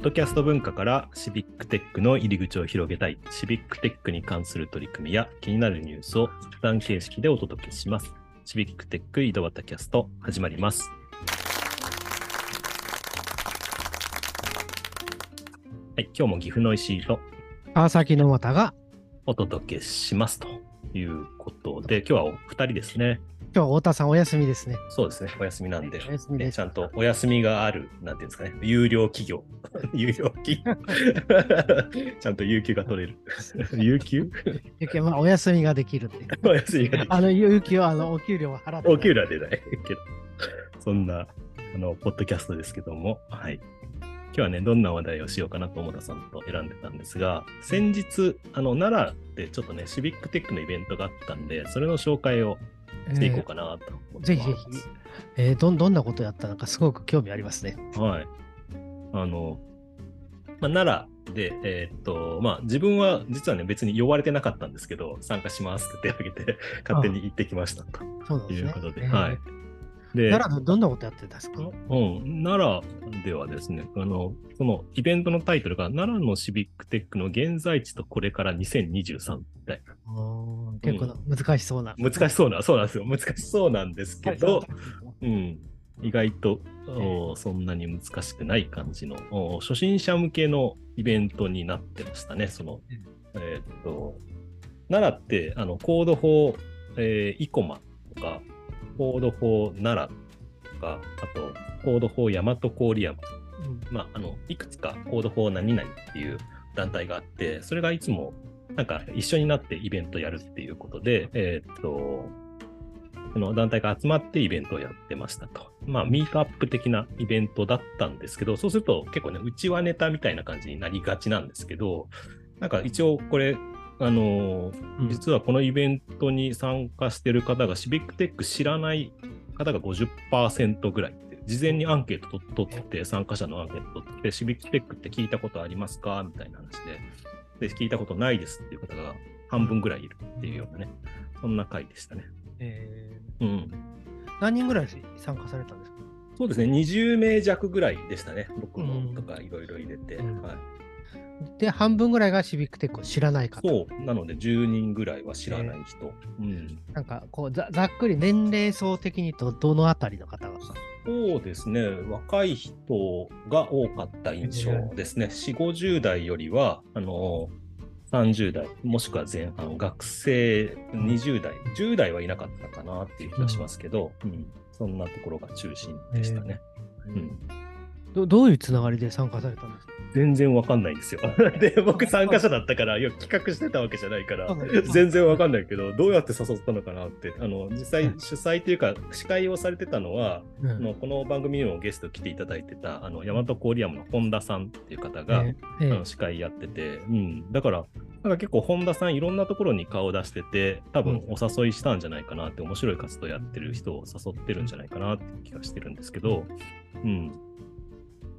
ッドキャスト文化からシビックテックの入り口を広げたい、シビックテックに関する取り組みや気になるニュースを普段形式でお届けします。シビックテック井戸端キャスト始まります。はい、今日も岐阜の石井と川崎の又が、お届けしますということで、今日はお二人ですね。今日は太田さんお休みですね。そうですね、お休みなんで、お休みでちゃんとお休みがある、なんていうんですかね、有料企業。有料企業。ちゃんと有給が取れる。有給？有給まあ、お休みができるっていう。お休みができるあの、有給は、あの、お給料は払って。お給料は出ないけど、そんな、あの、ポッドキャストですけども、はい。今日はね、どんな話題をしようかなと、桃田さんと選んでたんですが、先日、あの、奈良でちょっとね、シビックテックのイベントがあったんで、それの紹介をしていこうかなと思ってます。ぜひぜひ、えーどん、どんなことやったのか、すごく興味ありますね。はい。あの、まあ、奈良で、えーっと、まあ、自分は実はね、別に呼ばれてなかったんですけど、参加しますって手を挙げて、勝手に行ってきましたとそうなんですね。いうことで、えーはい。で、奈良でどんなことやってたんですか？うん、奈良ではですね、あの、そのイベントのタイトルが、奈良のシビックテックの現在地とこれから2023みたい結構な難しそうな。難しそうな、そうなんですよ。難しそうなんですけど、うん、意外と、おそんなに難しくない感じの、お初心者向けのイベントになってましたね。その、えーっと、奈良って、あの、コード法、えー、生駒とか、コード法奈良とか、あと、コード法大和郡山。うん。まあ、あのいくつかコード法何々っていう団体があって、それがいつもなんか一緒になってイベントやるっていうことで、えーっと、その団体が集まってイベントをやってましたと。まあ、ミートアップ的なイベントだったんですけど、そうすると結構ね、うちわネタみたいな感じになりがちなんですけど、なんか一応これ、あのうん。実はこのイベントに参加してる方がシビックテック知らない方が50%ぐらいって事前にアンケートと取って参加者のアンケート取ってシビックテックって聞いたことありますか？みたいな話でで聞いたことないですっていう方が半分ぐらいいるっていうようなねそんな回でしたね。えうん、ー何人ぐらい参加されたんですか？そうですね20名弱ぐらいでしたね僕うんのとかいろいろ入れて、うん。はい、で、半分ぐらいがシビックテックを知らない方。そう。なので10人ぐらいは知らない人、うん、なんか、こうざ、ざっくり年齢層的にと、どのあたりの方が？そうですね、若い人が多かった印象ですね。4、50代よりは、あの、30代、もしくは前半、学生20代、10代はいなかったかなっていう気がしますけど、うん。そんなところが中心でしたね。うんどどういうつながりで参加されたんですか？全然わかんないんですよ。で、僕参加者だったから、いや、企画してたわけじゃないから全然わかんないけど、どうやって誘ったのかなって、あの、実際うん主催というか、司会をされてたのは、うん。あのこの番組にもゲスト来ていただいてた、あの、大和郡山の本田さんっていう方が、えええあの司会やってて、うん、だから、なんか結構本田さんいろんなところに顔を出してて、多分お誘いしたんじゃないかなって、面白い活動やってる人を誘ってるんじゃないかなって気がしてるんですけど、うん。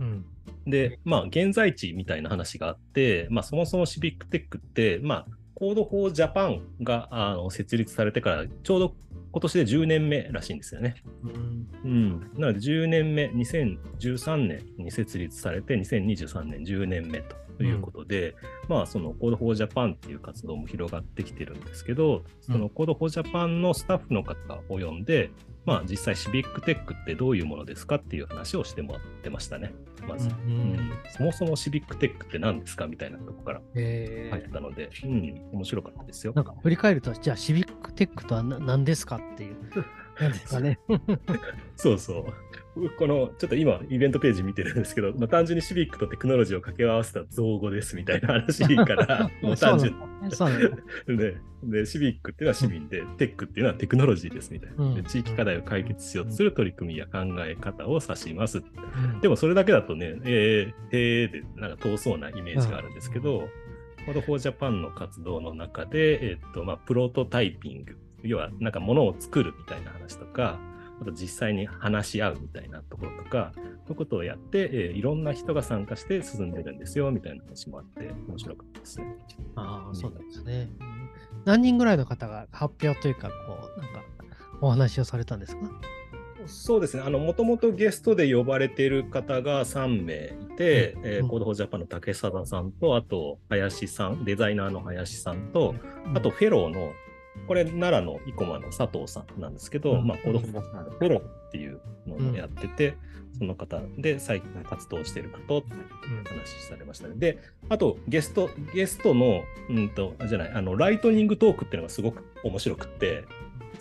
うんで、まあ、現在地みたいな話があって、まあ、そもそもシビックテックって、まあ、 Code for Japan があの設立されてから、ちょうど今年で10年目らしいんですよね。うんうん。なので、10年目、2013年に設立されて、2023年10年目ということで、まあ、その Code for Japan っていう活動も広がってきてるんですけど、その Code for Japan のスタッフの方を呼んで、まあ、実際シビックテックってどういうものですかっていう話をしてもらってましたね。まず。うんうんそもそもシビックテックって何ですかみたいなとこからえ入ったので、うん、面白かったですよな。んか振り返ると、じゃあシビックテックとはな何ですかっていう。何ですかね。そうそう。この、ちょっと今、イベントページ見てるんですけど、まあ、単純にシビックとテクノロジーを掛け合わせた造語ですみたいな話から、もう単純そうなんだ。でで、シビックっていうのは市民で、テックっていうのはテクノロジーですみたいな。うんで地域課題を解決しようとする取り組みや考え方を指します。うんでもそれだけだとね、えー、へーでなんか遠そうなイメージがあるんですけど、 Code for Japan の活動の中で、えーっとまあ、プロトタイピング、要はなんか物を作るみたいな話とか、あと実際に話し合うみたいなところとか、そういうことをやって、えーいろんな人が参加して進んでるんですよみたいな話もあって、面白かったですね。ああ、そうなんですね。うん何人ぐらいの方が発表というか、こう、なんか、お話をされたんですか？そうですね、もともとゲストで呼ばれている方が3名いて、うん。えーコードフォージャパンの竹貞さんと、あと林さん、デザイナーの林さんと、あとフェローの、これ奈良の生駒の佐藤さんなんですけど、うん。まあ、 Code for Japan のフェローっていうのをやってて、その方で最近活動している方ってうん。話されましたね。で、あとゲスト、ゲストの、うんと、あじゃない、あの、ライトニングトークっていうのがすごく面白くって、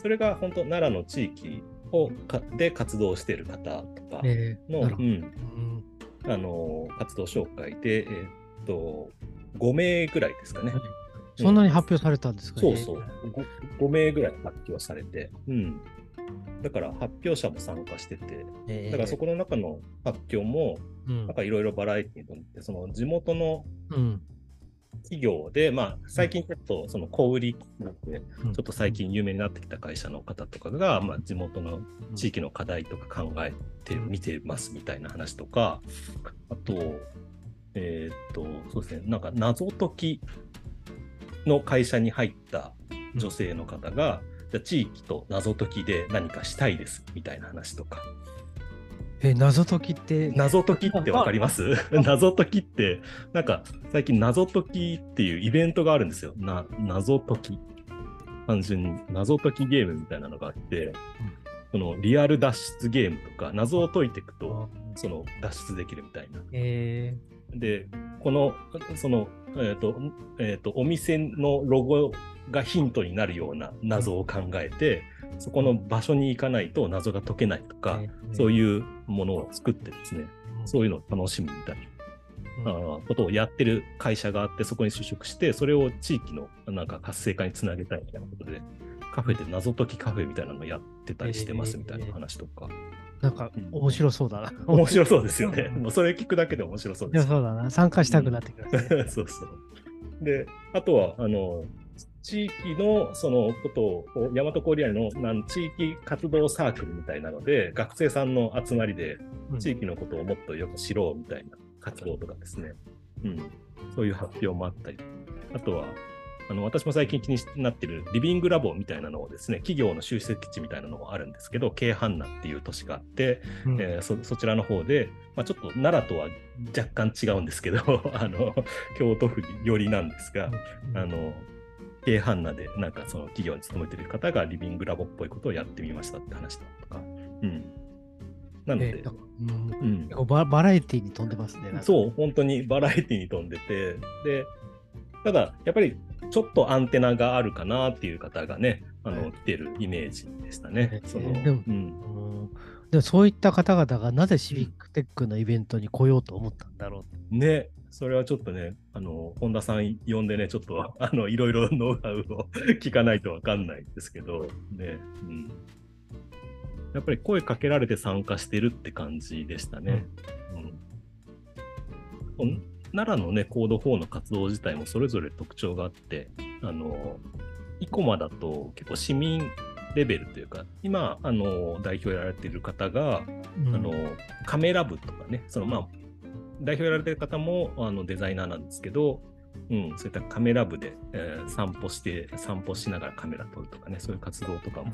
それが本当奈良の地域をかで活動している方とかえーの、なるほど。うん、うんあの活動紹介で、えーっと、5名ぐらいですかね。そんなに発表されたんですか？ね。そうそう。5、5名ぐらい発表されて、うん。だから発表者も参加してて、えーだからそこの中の発表も、うん。なんかいろいろバラエティーにとって、その地元のうん。企業で、まあ、最近ちょっとその小売りで、うん。ちょっと最近有名になってきた会社の方とかが、まあ、地元の地域の課題とか考えてみてますみたいな話とか、あと、えーっと、そうですね、なんか謎解きの会社に入った女性の方が、じゃあ地域と謎解きで何かしたいですみたいな話とか。え、謎解きって、謎解きってわかります？謎解きって、なんか最近謎解きっていうイベントがあるんですよ。な謎解き。単純に謎解きゲームみたいなのがあって、そのリアル脱出ゲームとか謎を解いていくと、その脱出できるみたいな。えで、この、その、えっ、と、えっ、と、お店のロゴがヒントになるような謎を考えて、そこの場所に行かないと謎が解けないとか、そうういうものを作ってですね、そういうのを楽しむみたいなあーことをやってる会社があって、そこに就職して、それを地域のなんか活性化につなげたいみたいなことで、カフェで謎解きカフェみたいなのをやってたりしてますみたいな話とか、なんか面白そうだな。面白そうですよね。うんもうそれ聞くだけで面白そうです。そうだな。参加したくなってくる、ね。そうそう。で、あとは、あの、地域のそのことを、大和郡アのなん地域活動サークルみたいなので、学生さんの集まりで、うん地域のことをもっとよく知ろうみたいな活動とかですね。うん。そういう発表もあったり。あとは、あの私も最近気になっているリビングラボみたいなのをですね、企業の集積地みたいなのもあるんですけど、京阪奈っていう都市があって、うん。えーそそちらの方で、まあ、ちょっと奈良とは若干違うんですけど、あの京都府寄りなんですが、あの京阪奈でなんかその企業に勤めてる方がリビングラボっぽいことをやってみましたって話だとか。うん、なので、うん。ババラエティに飛んでますね。そう、本当にバラエティに富んでて、で、ただ、やっぱりちょっとアンテナがあるかなっていう方がね、あの、はい来てるイメージでしたね。えーそのでもうん、うんでもそういった方々がなぜシビックテックのイベントに来ようと思ったんだろうね、それはちょっとね、あの、本田さん呼んでね、ちょっと、あの、いろいろノウハウを 聞かないとわかんないんですけど、ね、うん。やっぱり声かけられて参加してるって感じでしたね。うん。うん奈良のね、コード4の活動自体もそれぞれ特徴があって、あの、生駒だと結構市民レベルというか、今、あの、代表やられている方が、うんあのカメラ部とかね、そのまあ、代表やられてる方もあのデザイナーなんですけど、うん、そういったカメラ部で、えー散歩して、散歩しながらカメラ撮るとかね、そういう活動とかも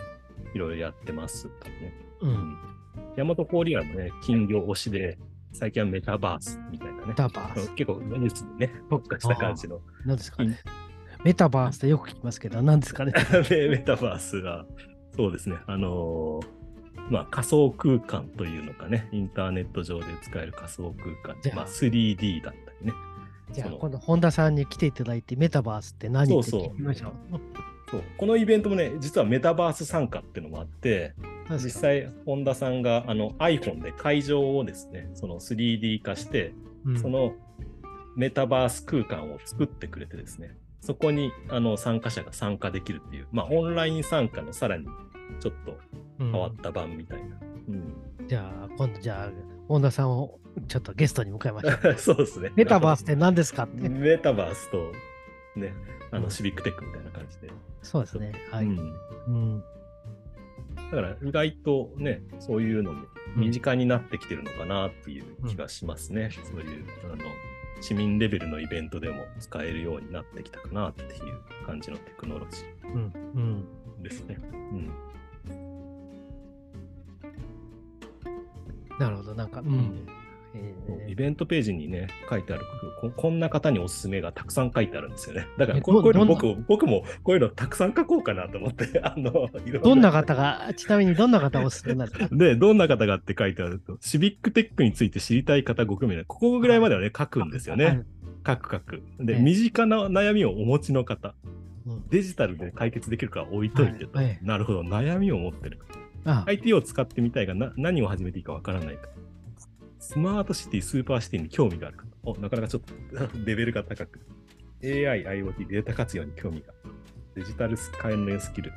いろいろやってますとかね。う。うんん。大和郡はね、金魚推しで、最近はメタバースみたいなね。メタバース。結構ニュースにね、特化した感じの。何ですかね。メタバースってよく聞きますけど、何ですかね。で メタバースが、そうですね、あのーまあ、仮想空間というのかね、インターネット上で使える仮想空間、まあ、3D だったりね。じゃあ、今度、本田さんに来ていただいて、メタバースって何って聞きましょう。そうこのイベントもね、実はメタバース参加っていうのもあって、実際、本田さんがあの iPhone で会場をですね、その 3D 化して、うんそのメタバース空間を作ってくれてですね、そこにあの参加者が参加できるっていう、まあ、オンライン参加のさらにちょっとうん変わった版みたいな。うんじゃあ、今度、じゃあ、本田さんをちょっとゲストに迎えましょう。そうですね。メタバースって何ですかって。メタバースと、ね、あうんのシビックテックみたいな感じで。そうですね。はい。うんうん。だから意外とね、そういうのも身近になってきてるのかなっていう気がしますね。そういうあの市民レベルのイベントでも使えるようになってきたかなっていう感じのテクノロジうん。うん。ーですね。うん、なるほど、なんか、うん。イベントページにね、書いてあるこ、こんな方におすすめがたくさん書いてあるんですよね。だからえこう、こういうのど僕も僕もこういうのたくさん書こうかなと思って、あの、いろどんな方が、ちなみにどんな方がおすすめなんですかで、どんな方がって書いてあると、シビックテックについて知りたい方5組目、ここぐらいまではね、書くんですよね。書く書く。で、ええ。身近な悩みをお持ちの方、うん。デジタルで解決できるかは置いといてと、はい。はい。なるほど、悩みを持ってる。あ IT を使ってみたいがな何を始めていいかわからないか。スマートシティ、スーパーシティに興味があるか。おなかなかちょっとレベルが高く。AI、IoT、データ活用に興味が。デジタル関連スキル。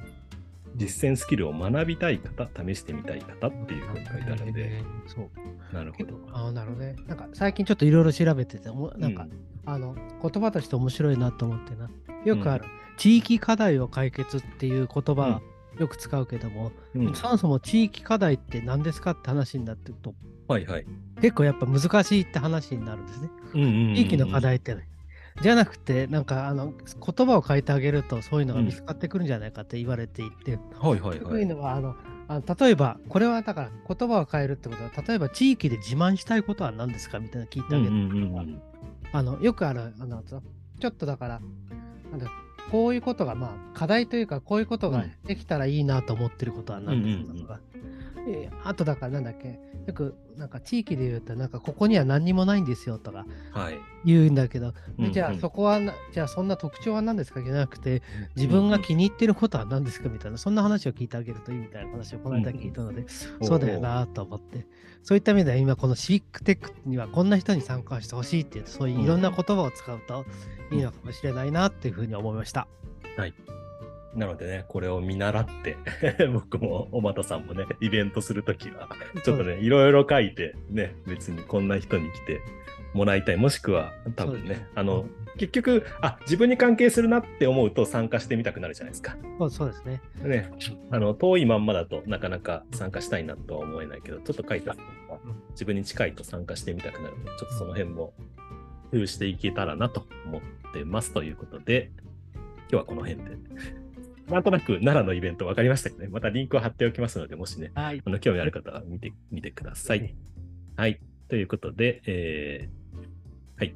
実践スキルを学びたい方、試してみたい方っていうふうに書いてあるんで、えーそう。なるほど。ああ、なるほどね。なんか最近ちょっといろいろ調べてて、もなんか、うんあの、言葉として面白いなと思ってな。よくある、地域課題を解決っていう言葉、よく使うけども、うんそもそも地域課題って何ですかって話になってると、はいはい。結構やっぱ難しいって話になるんですね。うんうんうんうん地域の課題って、じゃなくて、なんかあの言葉を変えてあげると、そういうのが見つかってくるんじゃないかって言われていて、はいはいそうはい。いうのはあのあの例えば、これはだから言葉を変えるってことは、例えば地域で自慢したいことは何ですかみたいなの聞いてあげる。うんうんうんうんあのよくあるあの、ちょっとだから、なんだこういうことが、まあ、課題というか、こういうことができたらいいなと思ってることは何ですか？とか、えーあとだからなんだっけ、よくなんか地域で言うと、なんかここには何にもないんですよとかはい。言うんだけど、うんうん。じゃあそこはな、じゃあそんな特徴は何ですか？じゃなくて、自分が気に入ってることは何ですか？みたいな、そんな話を聞いてあげるといいみたいな話をこの間聞いたので、そうだよなと思って、そういった意味では今このシビックテックにはこんな人に参加してほしいっていう、そういういろんな言葉を使うといいのかもしれないなっていうふうに思いました。なのでね、これを見習って、僕も小俣さんもね、イベントするときは、ちょっとね、いろいろ書いて、ね、別にこんな人に来てもらいたい。もしくは、多分ね、あの、結局、あ、自分に関係するなって思うと参加してみたくなるじゃないですか。そうですね。ね、あの、遠いまんまだとなかなか参加したいなとは思えないけど、ちょっと書いてあるのがうん。自分に近いと参加してみたくなるので、ちょっとその辺も工夫していけたらなと思ってますということで、今日はこの辺で。なんとなく奈良のイベント分かりましたけどね、またリンクを貼っておきますので、もしね、はい。あの興味ある方は見てみてください。はい。ということで、えーはい。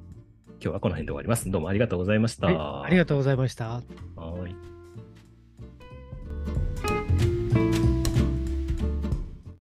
今日はこの辺で終わります。どうもありがとうございました。はいありがとうございました。はい